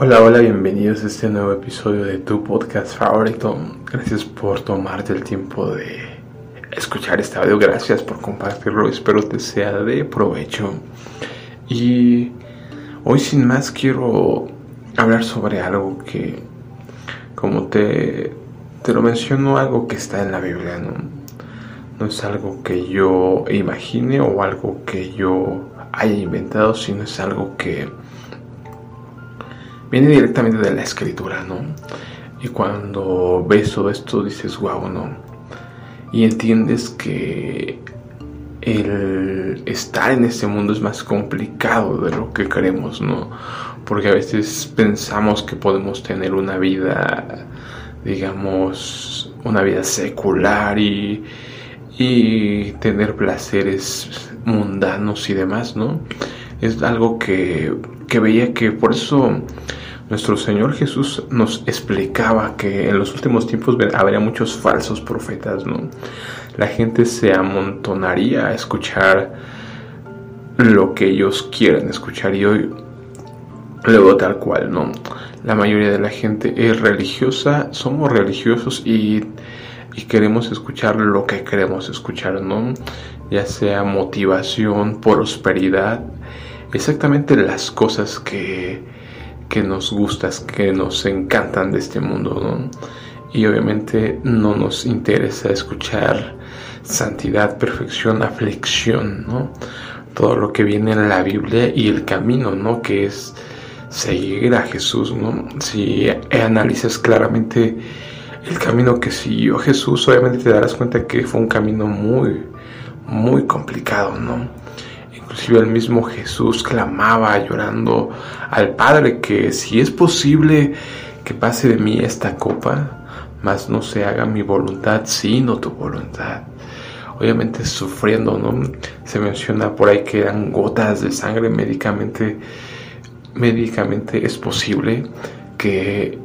Hola, hola, bienvenidos a este nuevo episodio de tu podcast favorito. Gracias por tomarte el tiempo de escuchar este audio, gracias por compartirlo, espero te sea de provecho. Y hoy sin más quiero hablar sobre algo que, como te, te lo menciono, algo que está en la Biblia, ¿no? No es algo que yo imagine o algo que yo haya inventado, sino es algo que viene directamente de la escritura, ¿no? Y cuando ves todo esto dices, wow, ¿no? Y entiendes que el estar en este mundo es más complicado de lo que creemos, ¿no? Porque a veces pensamos que podemos tener una vida, digamos, una vida secular y, y tener placeres mundanos y demás, ¿no? Es algo que, que veía que por eso nuestro Señor Jesús nos explicaba que en los últimos tiempos habría muchos falsos profetas, ¿no? La gente se amontonaría a escuchar lo que ellos quieren escuchar y hoy luego tal cual, ¿no? La mayoría de la gente es religiosa, somos religiosos y, y queremos escuchar lo que queremos escuchar, ¿no? Ya sea motivación, prosperidad, exactamente las cosas que que nos gustas, que nos encantan de este mundo, ¿no? Y obviamente no nos interesa escuchar santidad, perfección, aflicción, ¿no? Todo lo que viene en la Biblia y el camino, ¿no? Que es seguir a Jesús, ¿no? Si analizas claramente el camino que siguió Jesús, obviamente te darás cuenta que fue un camino muy, muy complicado, ¿no? Inclusive el mismo Jesús clamaba llorando al Padre que si es posible que pase de mí esta copa, mas no se haga mi voluntad sino tu voluntad. Obviamente sufriendo, ¿no? Se menciona por ahí que eran gotas de sangre médicamente, médicamente es posible que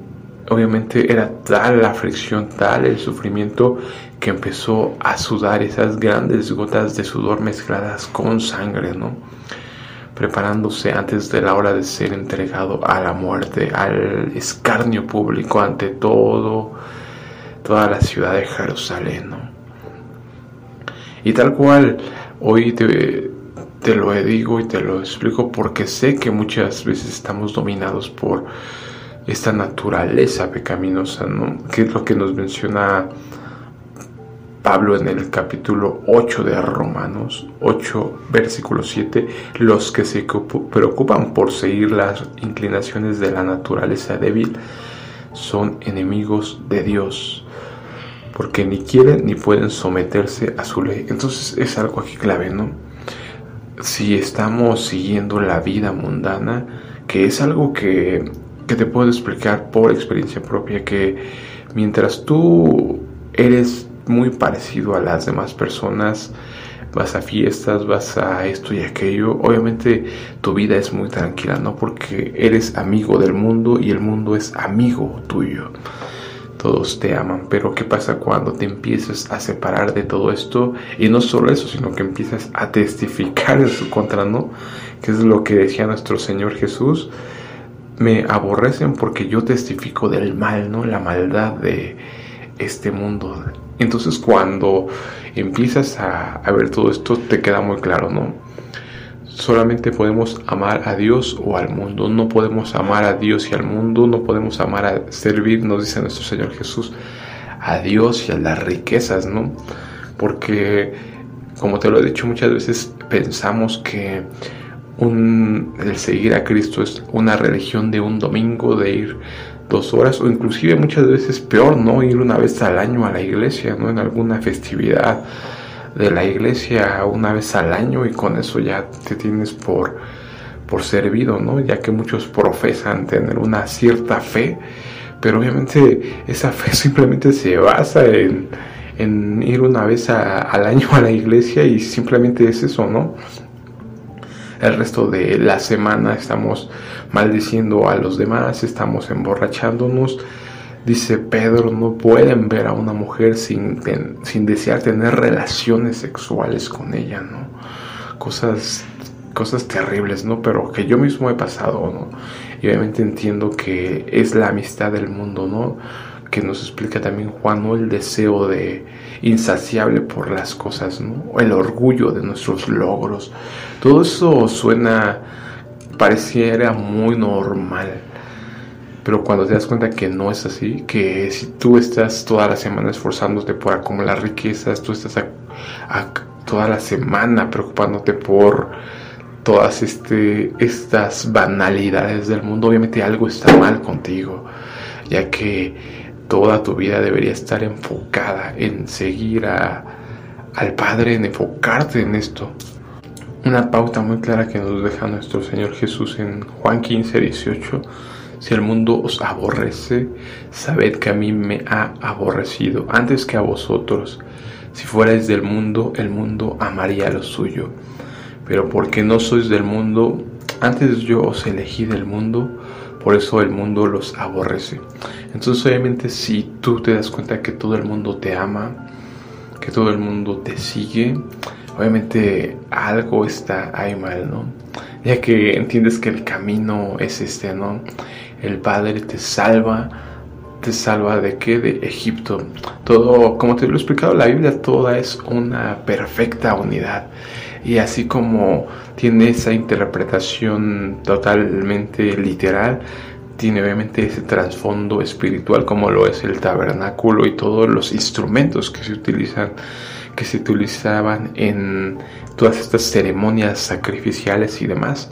obviamente era tal la aflicción, tal el sufrimiento que empezó a sudar esas grandes gotas de sudor mezcladas con sangre, ¿no? Preparándose antes de la hora de ser entregado a la muerte, al escarnio público ante todo, toda la ciudad de Jerusalén, ¿no? Y tal cual, hoy te, te lo digo y te lo explico porque sé que muchas veces estamos dominados por esta naturaleza pecaminosa, ¿no? Que es lo que nos menciona Pablo en el capítulo 8 de Romanos 8, versículo 7, los que se preocupan por seguir las inclinaciones de la naturaleza débil son enemigos de Dios, porque ni quieren ni pueden someterse a su ley. Entonces es algo aquí clave, ¿no? Si estamos siguiendo la vida mundana, que es algo que que te puedo explicar por experiencia propia que mientras tú eres muy parecido a las demás personas, vas a fiestas, vas a esto y aquello, obviamente tu vida es muy tranquila, ¿no? Porque eres amigo del mundo y el mundo es amigo tuyo. Todos te aman, pero ¿qué pasa cuando te empiezas a separar de todo esto? Y no solo eso, sino que empiezas a testificar en su contra, ¿no? Que es lo que decía nuestro Señor Jesús me aborrecen porque yo testifico del mal, ¿no? La maldad de este mundo. Entonces cuando empiezas a, ver todo esto te queda muy claro, ¿no? Solamente podemos amar a Dios o al mundo. No podemos amar a Dios y al mundo. No podemos amar a servir, nos dice nuestro Señor Jesús, a Dios y a las riquezas, ¿no? Porque, como te lo he dicho muchas veces, pensamos que un, el seguir a Cristo es una religión de un domingo, de ir dos horas o inclusive muchas veces peor, ¿no? Ir una vez al año a la iglesia, ¿no? En alguna festividad de la iglesia una vez al año y con eso ya te tienes por, por servido, ¿no? Ya que muchos profesan tener una cierta fe, pero obviamente esa fe simplemente se basa en, en ir una vez al año a la iglesia y simplemente es eso, ¿no? El resto de la semana estamos maldiciendo a los demás, estamos emborrachándonos. Dice Pedro, no pueden ver a una mujer sin, sin desear tener relaciones sexuales con ella, ¿no? Cosas, cosas terribles, ¿no? Pero que yo mismo he pasado, ¿no? Y obviamente entiendo que es la amistad del mundo, ¿no? Que nos explica también Juan. El deseo de insaciable por las cosas. El orgullo de nuestros logros. Todo eso suena, pareciera muy normal. Pero cuando te das cuenta que no es así, que si tú estás toda la semana esforzándote por acumular riquezas, tú estás toda la semana preocupándote por todas este, estas banalidades del mundo, obviamente algo está mal contigo, ya que toda tu vida debería estar enfocada en seguir a, al Padre, en enfocarte en esto. Una pauta muy clara que nos deja nuestro Señor Jesús en Juan 15, 18. Si el mundo os aborrece, sabed que a mí me ha aborrecido antes que a vosotros. Si fuerais del mundo, el mundo amaría lo suyo pero porque no sois del mundo, antes yo os elegí del mundo, por eso el mundo los aborrece. Entonces obviamente si tú te das cuenta que todo el mundo te ama, que todo el mundo te sigue, obviamente algo está ahí mal, ¿no? Ya que entiendes que el camino es este, ¿no? El Padre te salva, te salva de qué? De Egipto. Todo, como te lo he explicado, la Biblia toda es una perfecta unidad y así como tiene esa interpretación totalmente literal, tiene obviamente ese trasfondo espiritual como lo es el tabernáculo y todos los instrumentos que se utilizan que se utilizaban en todas estas ceremonias sacrificiales y demás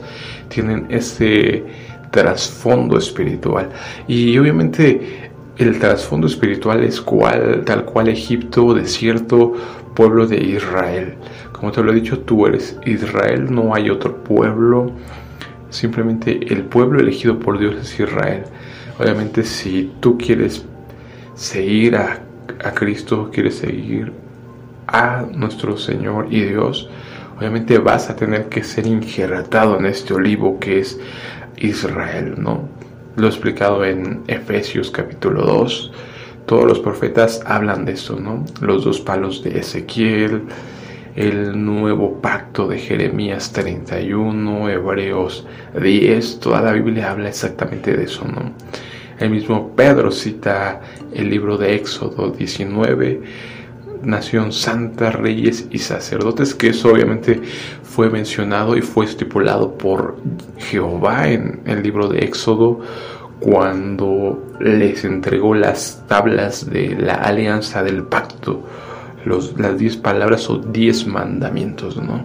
tienen ese trasfondo espiritual. Y obviamente el trasfondo espiritual es cual, tal cual Egipto, desierto, pueblo de Israel. Como te lo he dicho, tú eres Israel, no hay otro pueblo. Simplemente el pueblo elegido por Dios es Israel. Obviamente si tú quieres seguir a, Cristo, quieres seguir a nuestro Señor y Dios, obviamente vas a tener que ser injertado en este olivo que es Israel, ¿no? Lo he explicado en Efesios capítulo 2. Todos los profetas hablan de eso, ¿no? Los dos palos de Ezequiel, el nuevo pacto de Jeremías 31, Hebreos 10, toda la Biblia habla exactamente de eso, ¿no? El mismo Pedro cita el libro de Éxodo 19, nación santa, reyes y sacerdotes, que eso obviamente fue mencionado y fue estipulado por Jehová en el libro de Éxodo cuando les entregó las tablas de la alianza del pacto las diez palabras o diez mandamientos, ¿no?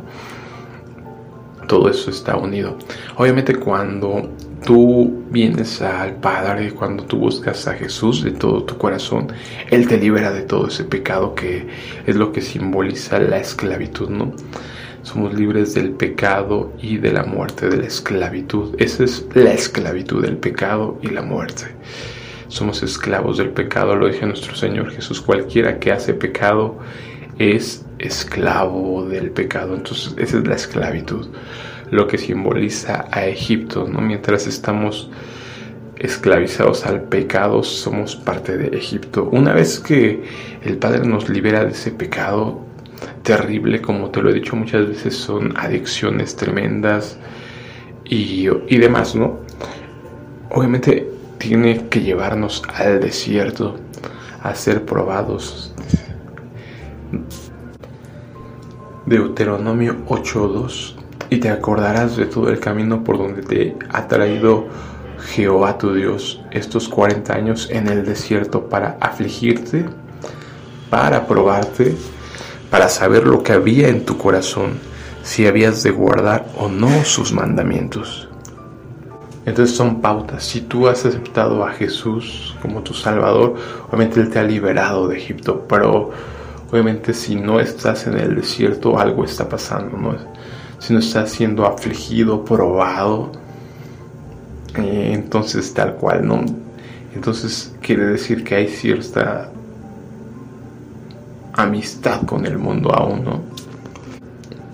Todo eso está unido. Obviamente cuando tú vienes al Padre, cuando tú buscas a Jesús de todo tu corazón, Él te libera de todo ese pecado que es lo que simboliza la esclavitud, ¿no? Somos libres del pecado y de la muerte, de la esclavitud. Esa es la esclavitud, del pecado y la muerte somos esclavos del pecado, lo dice nuestro Señor Jesús. Cualquiera que hace pecado es esclavo del pecado. Entonces, esa es la esclavitud, lo que simboliza a Egipto, ¿no? Mientras estamos esclavizados al pecado, somos parte de Egipto. Una vez que el Padre nos libera de ese pecado terrible, como te lo he dicho muchas veces, son adicciones tremendas y, y demás, ¿no? Obviamente tiene que llevarnos al desierto a ser probados. Deuteronomio 8.2 Y te acordarás de todo el camino por donde te ha traído Jehová tu Dios estos 40 años en el desierto para afligirte, para probarte, para saber lo que había en tu corazón, si habías de guardar o no sus mandamientos. Entonces son pautas. Si tú has aceptado a Jesús como tu Salvador, obviamente Él te ha liberado de Egipto, pero obviamente si no estás en el desierto, algo está pasando, ¿no? Si no estás siendo afligido, probado, eh, entonces tal cual, ¿no? Entonces quiere decir que hay cierta amistad con el mundo aún, ¿no?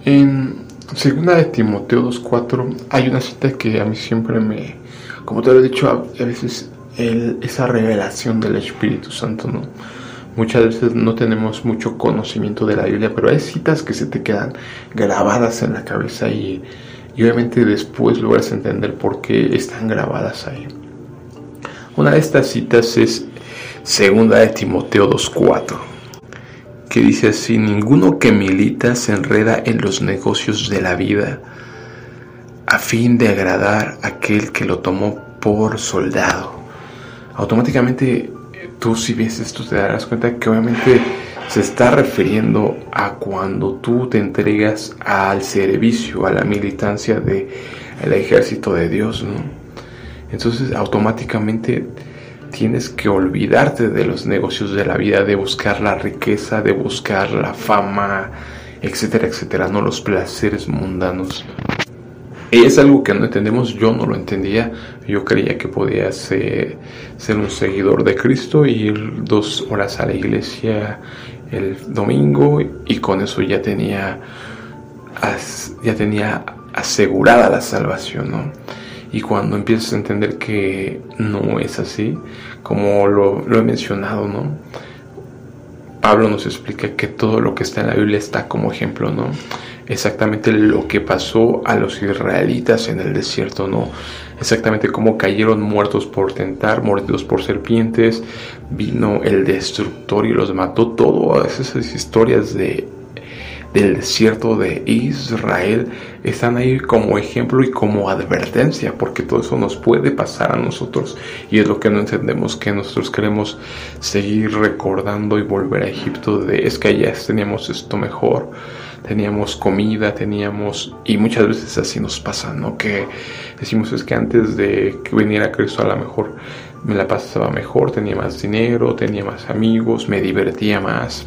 En Segunda de Timoteo 2.4 hay una cita que a mí siempre me, como te lo he dicho, a veces esa revelación del Espíritu Santo, ¿no? Muchas veces no tenemos mucho conocimiento de la Biblia, pero hay citas que se te quedan grabadas en la cabeza y, y obviamente después logras entender por qué están grabadas ahí. Una de estas citas es segunda de Timoteo 2.4, que dice así, ninguno que milita se enreda en los negocios de la vida a fin de agradar a aquel que lo tomó por soldado. Automáticamente tú si ves esto te darás cuenta que obviamente se está refiriendo a cuando tú te entregas al servicio, a la militancia del el ejército de Dios, ¿no? Entonces automáticamente tienes que olvidarte de los negocios de la vida, de buscar la riqueza, de buscar la fama, etcétera, etcétera, no los placeres mundanos. Es algo que no entendemos, yo no lo entendía, yo creía que podía ser, ser un seguidor de Cristo, ir dos horas a la iglesia el domingo y con eso ya tenía, ya tenía asegurada la salvación, ¿no? Y cuando empiezas a entender que no es así, como lo, he mencionado, ¿no? Pablo nos explica que todo lo que está en la Biblia está como ejemplo, ¿no? Exactamente lo que pasó a los israelitas en el desierto, ¿no? Exactamente cómo cayeron muertos por tentar, mordidos por serpientes, vino el destructor y los mató. Todas esas historias de del desierto de Israel están ahí como ejemplo y como advertencia, porque todo eso nos puede pasar a nosotros y es lo que no entendemos que nosotros queremos seguir recordando y volver a Egipto de es que allá teníamos esto mejor, teníamos comida, teníamos y muchas veces así nos pasa, ¿no? Que decimos es que antes de que viniera Cristo a lo mejor me la pasaba mejor, tenía más dinero, tenía más amigos, me divertía más,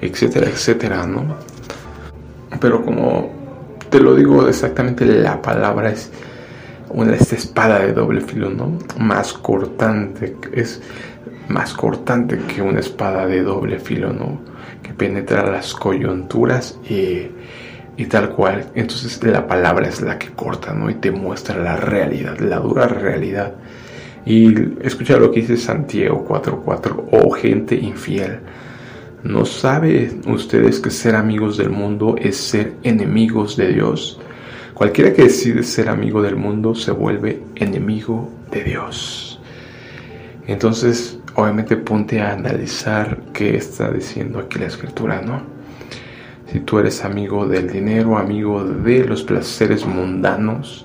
etcétera, etcétera, ¿no? Pero como te lo digo exactamente, la palabra es una esta espada de doble filo, ¿no? Más cortante, es más cortante que una espada de doble filo, ¿no? Que penetra las coyunturas y, y tal cual. Entonces la palabra es la que corta, ¿no? Y te muestra la realidad, la dura realidad. Y escucha lo que dice Santiago 4:4, oh gente infiel ¿No saben ustedes que ser amigos del mundo es ser enemigos de Dios? Cualquiera que decide ser amigo del mundo se vuelve enemigo de Dios. Entonces, obviamente ponte a analizar qué está diciendo aquí la escritura, ¿no? Si tú eres amigo del dinero, amigo de los placeres mundanos,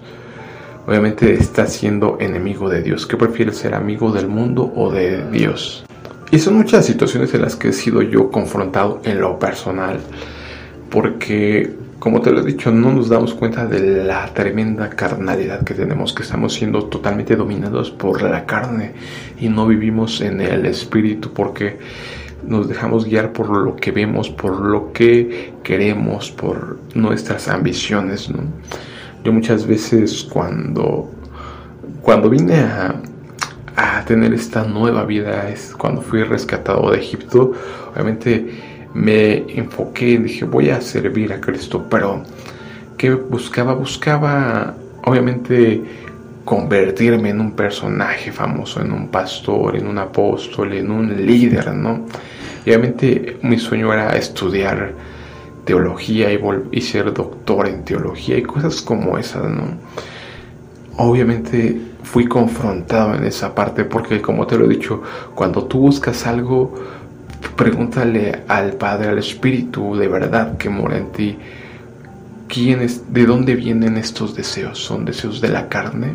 obviamente estás siendo enemigo de Dios. ¿Qué prefieres ser amigo del mundo o de Dios? Y son muchas situaciones en las que he sido yo confrontado en lo personal, porque como te lo he dicho, no nos damos cuenta de la tremenda carnalidad que tenemos, que estamos siendo totalmente dominados por la carne y no vivimos en el espíritu porque nos dejamos guiar por lo que vemos, por lo que queremos, por nuestras ambiciones. ¿no? Yo muchas veces cuando, cuando vine a, a tener esta nueva vida es cuando fui rescatado de Egipto. Obviamente me enfoqué dije voy a servir a Cristo, pero ¿qué buscaba? Buscaba obviamente convertirme en un personaje famoso, en un pastor, en un apóstol, en un líder, ¿no? Y obviamente mi sueño era estudiar teología y, y ser doctor en teología y cosas como esas, ¿no? Obviamente fui confrontado en esa parte porque como te lo he dicho, cuando tú buscas algo, pregúntale al Padre, al Espíritu de verdad que mora en ti, ¿quién es, ¿de dónde vienen estos deseos? ¿Son deseos de la carne?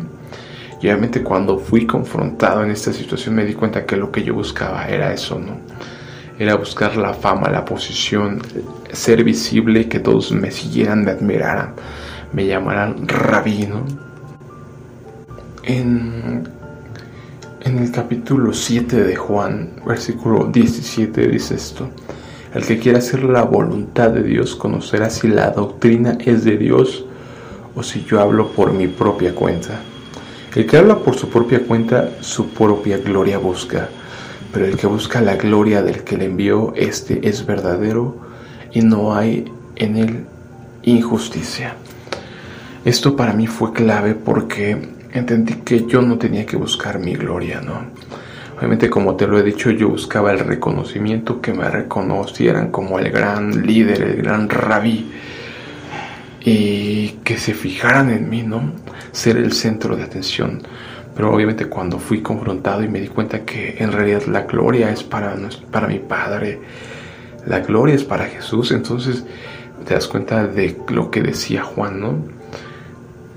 Y obviamente cuando fui confrontado en esta situación me di cuenta que lo que yo buscaba era eso, ¿no? Era buscar la fama, la posición, ser visible, que todos me siguieran, me admiraran, me llamaran rabino en, el capítulo 7 de Juan, versículo 17, dice esto. El que quiera hacer la voluntad de Dios conocerá si la doctrina es de Dios o si yo hablo por mi propia cuenta. El que habla por su propia cuenta, su propia gloria busca, pero el que busca la gloria del que le envió, este es verdadero y no hay en él injusticia. Esto para mí fue clave porque entendí que yo no tenía que buscar mi gloria, ¿no? Obviamente, como te lo he dicho, yo buscaba el reconocimiento, que me reconocieran como el gran líder, el gran rabí. y que se fijaran en mí, ¿no? Ser el centro de atención. Pero obviamente cuando fui confrontado y me di cuenta que en realidad la gloria es para, para mi Padre, la gloria es para Jesús, entonces te das cuenta de lo que decía Juan, ¿no?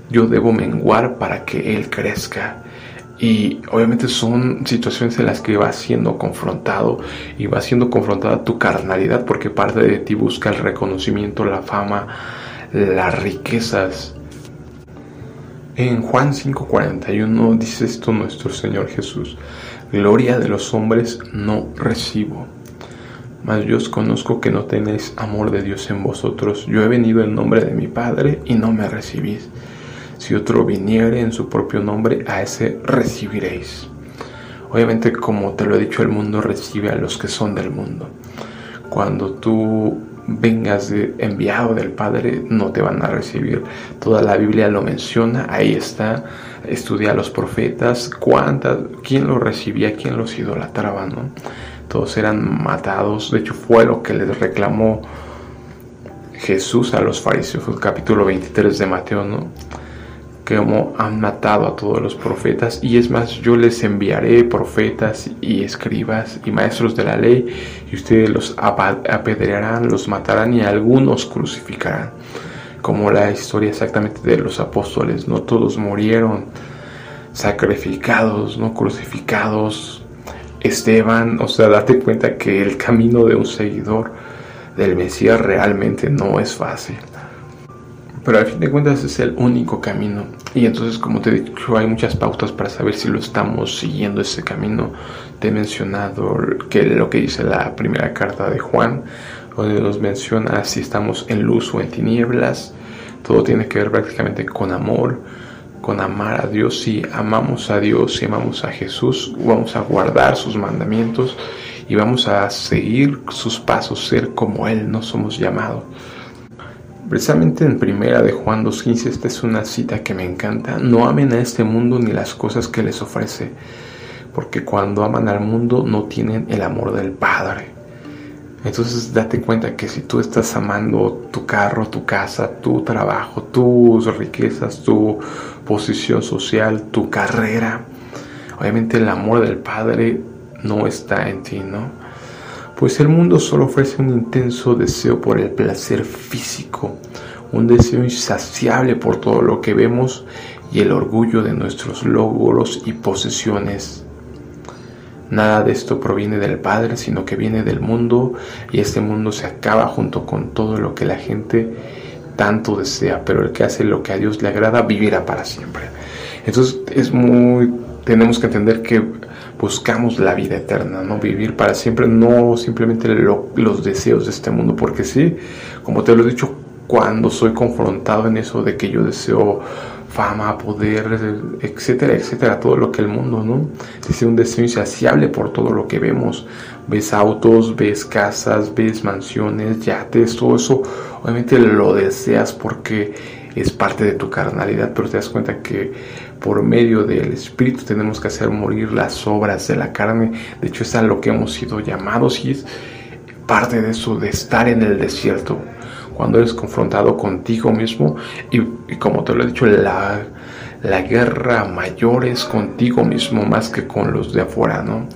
Yo debo menguar para que Él crezca. Y obviamente son situaciones en las que vas siendo confrontado y va siendo confrontada tu carnalidad porque parte de ti busca el reconocimiento, la fama, las riquezas. En Juan 5:41 dice esto nuestro Señor Jesús, gloria de los hombres no recibo, mas yo os conozco que no tenéis amor de Dios en vosotros. Yo he venido en nombre de mi Padre y no me recibís. Si otro viniere en su propio nombre, a ese recibiréis. Obviamente, como te lo he dicho, el mundo recibe a los que son del mundo. Cuando tú vengas de, enviado del Padre, no te van a recibir. Toda la Biblia lo menciona, ahí está. Estudia a los profetas, cuántas, quién los recibía, quién los idolatraba, ¿no? Todos eran matados. De hecho, fue lo que les reclamó Jesús a los fariseos, capítulo 23 de Mateo, ¿no? Como han matado a todos los profetas, y es más, yo les enviaré profetas y escribas y maestros de la ley, y ustedes los apedrearán, los matarán y algunos crucificarán. Como la historia exactamente de los apóstoles, no todos murieron sacrificados, no crucificados. Esteban, o sea, date cuenta que el camino de un seguidor del Mesías realmente no es fácil pero al fin de cuentas es el único camino. Y entonces, como te he dicho, hay muchas pautas para saber si lo estamos siguiendo ese camino. Te he mencionado que lo que dice la primera carta de Juan, donde nos menciona si estamos en luz o en tinieblas. Todo tiene que ver prácticamente con amor, con amar a Dios. Si amamos a Dios, si amamos a Jesús, vamos a guardar sus mandamientos y vamos a seguir sus pasos, ser como Él, no somos llamados. Precisamente en primera de Juan 2.15 esta es una cita que me encanta. No amen a este mundo ni las cosas que les ofrece, porque cuando aman al mundo no tienen el amor del Padre. Entonces date cuenta que si tú estás amando tu carro, tu casa, tu trabajo, tus riquezas, tu posición social, tu carrera, obviamente el amor del Padre no está en ti, ¿no? Pues el mundo solo ofrece un intenso deseo por el placer físico, un deseo insaciable por todo lo que vemos y el orgullo de nuestros logros y posesiones. Nada de esto proviene del Padre, sino que viene del mundo y este mundo se acaba junto con todo lo que la gente tanto desea, pero el que hace lo que a Dios le agrada vivirá para siempre. Entonces es muy, tenemos que entender que buscamos la vida eterna, no vivir para siempre, no simplemente los deseos de este mundo, porque sí, como te lo he dicho, cuando soy confrontado en eso de que yo deseo fama, poder, etcétera, etcétera, todo lo que el mundo, ¿no? Dice un deseo insaciable por todo lo que vemos. Ves autos, ves casas, ves mansiones, yates, todo eso, obviamente lo deseas porque es parte de tu carnalidad, pero te das cuenta que por medio del Espíritu tenemos que hacer morir las obras de la carne. De hecho, es a lo que hemos sido llamados y es parte de eso, de estar en el desierto. Cuando eres confrontado contigo mismo y, como te lo he dicho, la, la guerra mayor es contigo mismo más que con los de afuera, ¿no?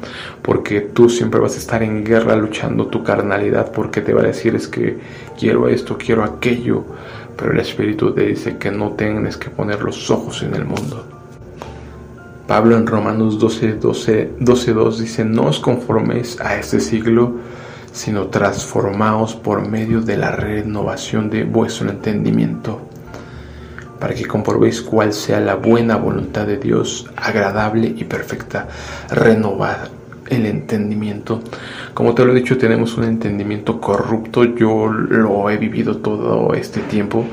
Porque tú siempre vas a estar en guerra luchando tu carnalidad porque te va a decir es que quiero esto, quiero aquello pero el Espíritu te dice que no tienes que poner los ojos en el mundo. Pablo en Romanos 12, 12, 12 2 dice, no os conforméis a este siglo, sino transformaos por medio de la renovación de vuestro entendimiento, para que comprobéis cuál sea la buena voluntad de Dios, agradable y perfecta. Renovar el entendimiento. Como te lo he dicho, tenemos un entendimiento corrupto. Yo lo he vivido todo este tiempo,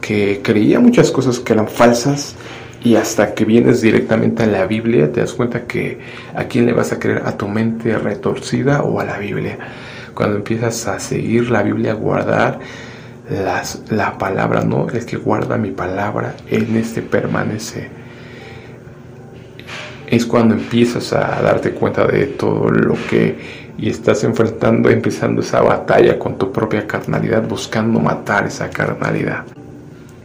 que creía muchas cosas que eran falsas. Y hasta que vienes directamente a la Biblia, te das cuenta que a quién le vas a creer, a tu mente retorcida o a la Biblia. Cuando empiezas a seguir la Biblia, a guardar las, la palabra, no, es que guarda mi palabra, en este permanece es cuando empiezas a darte cuenta de todo lo que y estás enfrentando, empezando esa batalla con tu propia carnalidad, buscando matar esa carnalidad.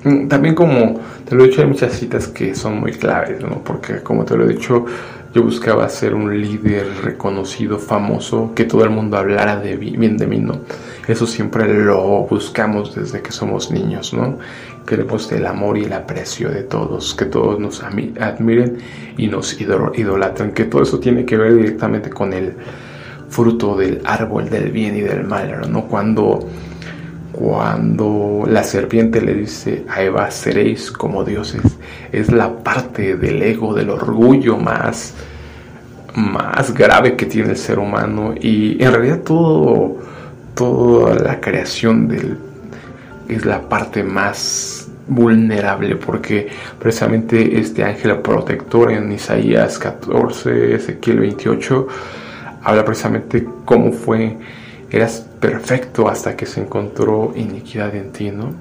Mm, también como te lo he dicho, hay muchas citas que son muy claves, ¿no? Porque como te lo he dicho, yo buscaba ser un líder reconocido, famoso, que todo el mundo hablara de bien de mí, ¿no? Eso siempre lo buscamos desde que somos niños, ¿no? Queremos el amor y el aprecio de todos, que todos nos admiren y nos idolatren, que todo eso tiene que ver directamente con el fruto del árbol del bien y del mal, ¿no? Cuando cuando la serpiente le dice a Eva, seréis como dioses, es la parte del ego, del orgullo más, más grave que tiene el ser humano. Y en realidad todo, toda la creación del, es la parte más vulnerable porque precisamente este ángel protector en Isaías 14, Ezequiel 28, habla precisamente cómo fue Eras perfecto hasta que se encontró iniquidad en ti, ¿no?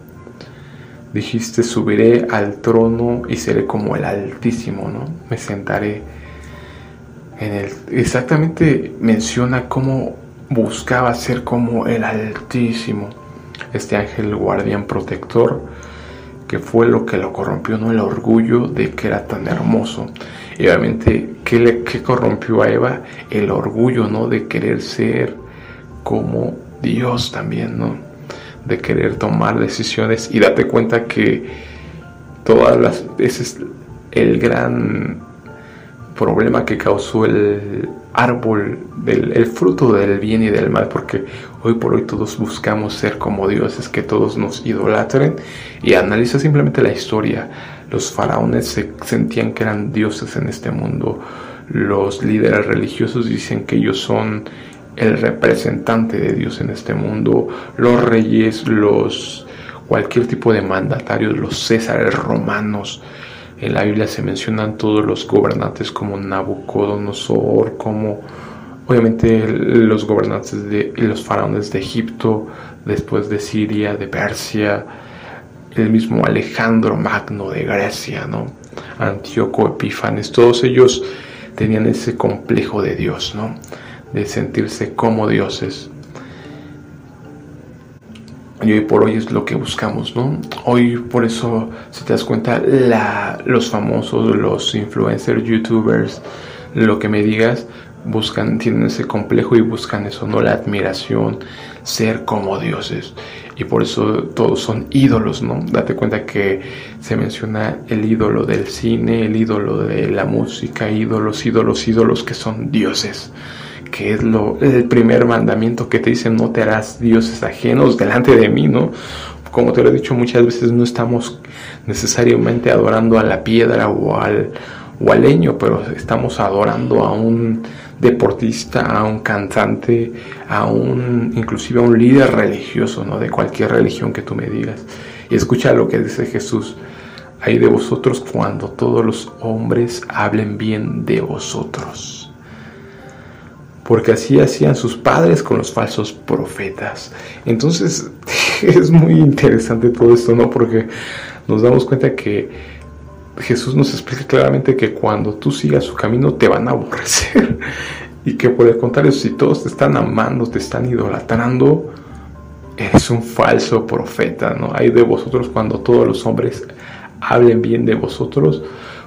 Dijiste, subiré al trono y seré como el Altísimo, ¿no? Me sentaré en el... Exactamente menciona cómo buscaba ser como el Altísimo. Este ángel guardián protector, que fue lo que lo corrompió, ¿no? El orgullo de que era tan hermoso. Y obviamente, ¿qué, le, qué corrompió a Eva? El orgullo, ¿no? De querer ser como Dios también, ¿no? De querer tomar decisiones y date cuenta que todas las ese es el gran problema que causó el árbol del el fruto del bien y del mal porque hoy por hoy todos buscamos ser como dioses que todos nos idolatren. Y analiza simplemente la historia. Los faraones se sentían que eran dioses en este mundo. Los líderes religiosos dicen que ellos son el representante de Dios en este mundo, los reyes, los cualquier tipo de mandatarios, los césares romanos. En la Biblia se mencionan todos los gobernantes como Nabucodonosor, como obviamente los gobernantes de los faraones de Egipto, después de Siria, de Persia, el mismo Alejandro Magno de Grecia, ¿no? Antíoco Epifanes, todos ellos tenían ese complejo de Dios, ¿no? De sentirse como dioses. Y hoy por hoy es lo que buscamos, ¿no? Hoy por eso, si te das cuenta, la, los famosos, los influencers, youtubers, lo que me digas, buscan, tienen ese complejo y buscan eso, ¿no? La admiración, ser como dioses. Y por eso todos son ídolos, ¿no? Date cuenta que se menciona el ídolo del cine, el ídolo de la música, ídolos, ídolos, ídolos que son dioses que es lo, el primer mandamiento que te dice no te harás dioses ajenos delante de mí, ¿no? Como te lo he dicho muchas veces, no estamos necesariamente adorando a la piedra o al, o al leño, pero estamos adorando a un deportista, a un cantante, a un, inclusive a un líder religioso, ¿no? De cualquier religión que tú me digas. Y escucha lo que dice Jesús. Hay de vosotros cuando todos los hombres hablen bien de vosotros porque así hacían sus padres con los falsos profetas. Entonces es muy interesante todo esto, ¿no? Porque nos damos cuenta que Jesús nos explica claramente que cuando tú sigas su camino te van a aborrecer y que por el contrario, si todos te están amando, te están idolatrando, eres un falso profeta, ¿no? Hay de vosotros cuando todos los hombres hablen bien de vosotros,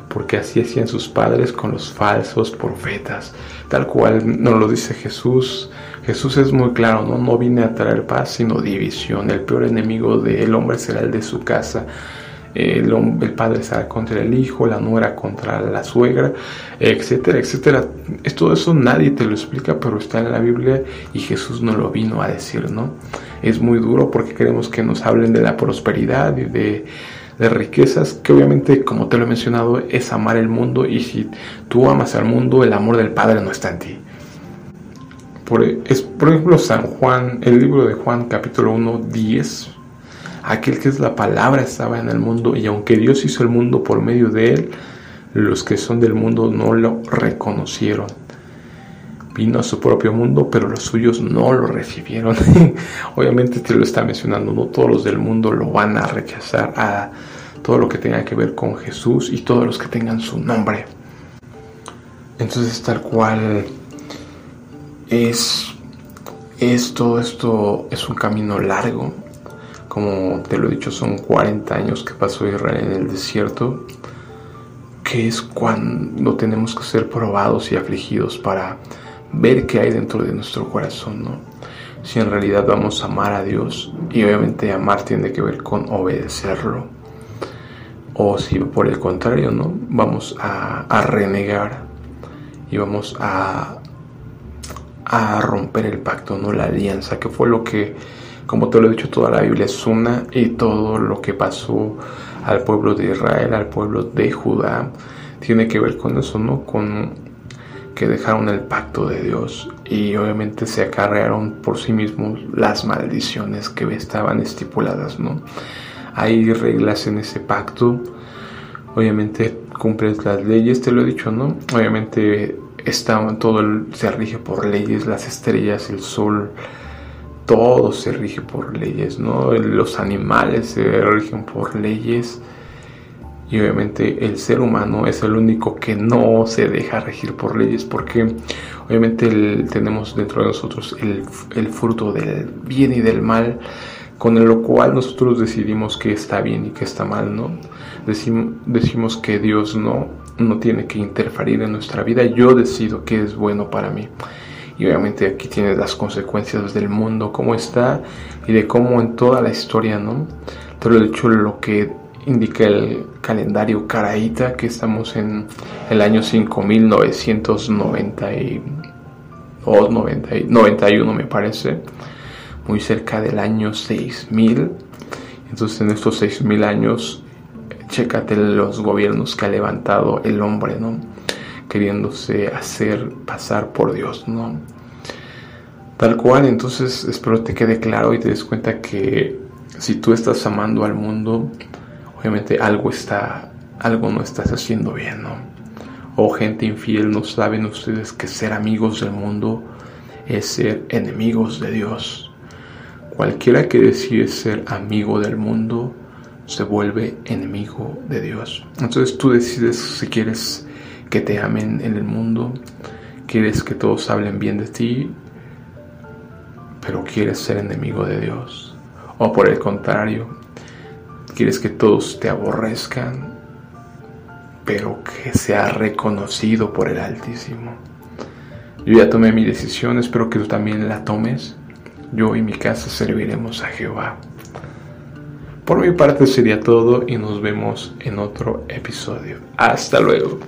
porque así hacían sus padres con los falsos profetas, tal cual nos lo dice Jesús. Jesús es muy claro, ¿no? no vine a traer paz, sino división. El peor enemigo del hombre será el de su casa. El, padre será contra el hijo, la nuera contra la suegra, etcétera, etcétera. Todo eso nadie te lo explica, pero está en la Biblia y Jesús no lo vino a decir, ¿no? Es muy duro porque queremos que nos hablen de la prosperidad y de de riquezas, que obviamente, como te lo he mencionado, es amar el mundo y si tú amas al mundo, el amor del Padre no está en ti. Por, es, por ejemplo, San Juan, el libro de Juan capítulo 1, 10, aquel que es la palabra estaba en el mundo y aunque Dios hizo el mundo por medio de él, los que son del mundo no lo reconocieron. Vino a su propio mundo, pero los suyos no lo recibieron. Obviamente te lo está mencionando, no todos los del mundo lo van a rechazar a todo lo que tenga que ver con Jesús y todos los que tengan su nombre. Entonces tal cual es, es todo esto es un camino largo. como te lo he dicho, son 40 años que pasó Israel en el desierto, que es cuando tenemos que ser probados y afligidos para ver qué hay dentro de nuestro corazón, ¿no? Si en realidad vamos a amar a Dios, y obviamente amar tiene que ver con obedecerlo, o si por el contrario, ¿no? Vamos a, renegar y vamos a, a romper el pacto, ¿no? La alianza, que fue lo que como te lo he dicho, toda la Biblia es una y todo lo que pasó al pueblo de Israel, al pueblo de Judá, tiene que ver con eso, ¿no? Con que dejaron el pacto de Dios y obviamente se acarrearon por sí mismos las maldiciones que estaban estipuladas, ¿no? Hay reglas en ese pacto, obviamente cumples las leyes, te lo he dicho, ¿no? Obviamente está, todo se rige por leyes, las estrellas, el sol, todo se rige por leyes, ¿no? Los animales se rigen por leyes y obviamente el ser humano es el único que no se deja regir por leyes porque obviamente tenemos dentro de nosotros el, el, fruto del bien y del mal con lo cual nosotros decidimos que está bien y que está mal, ¿no? Decimos, decimos que Dios no, no tiene que interferir en nuestra vida, yo decido que es bueno para mí y obviamente aquí tienes las consecuencias del mundo, cómo está y de cómo en toda la historia, ¿no? Pero de hecho lo que indica el calendario caraíta que estamos en el año 5992, 91 me parece, muy cerca del año 6000. Entonces en estos 6000 años, chécate los gobiernos que ha levantado el hombre, ¿no? queriéndose hacer pasar por Dios, ¿no? Tal cual, entonces espero te quede claro y te des cuenta que si tú estás amando al mundo, obviamente algo está, algo no estás haciendo bien, ¿no? O gente infiel, no saben ustedes que ser amigos del mundo es ser enemigos de Dios. Cualquiera que decide ser amigo del mundo se vuelve enemigo de Dios. Entonces tú decides si quieres que te amen en el mundo, quieres que todos hablen bien de ti, pero quieres ser enemigo de Dios. O por el contrario, quieres que todos te aborrezcan, pero que sea reconocido por el Altísimo. Yo ya tomé mi decisión, espero que tú también la tomes. Yo y mi casa serviremos a Jehová. Por mi parte sería todo y nos vemos en otro episodio. Hasta luego.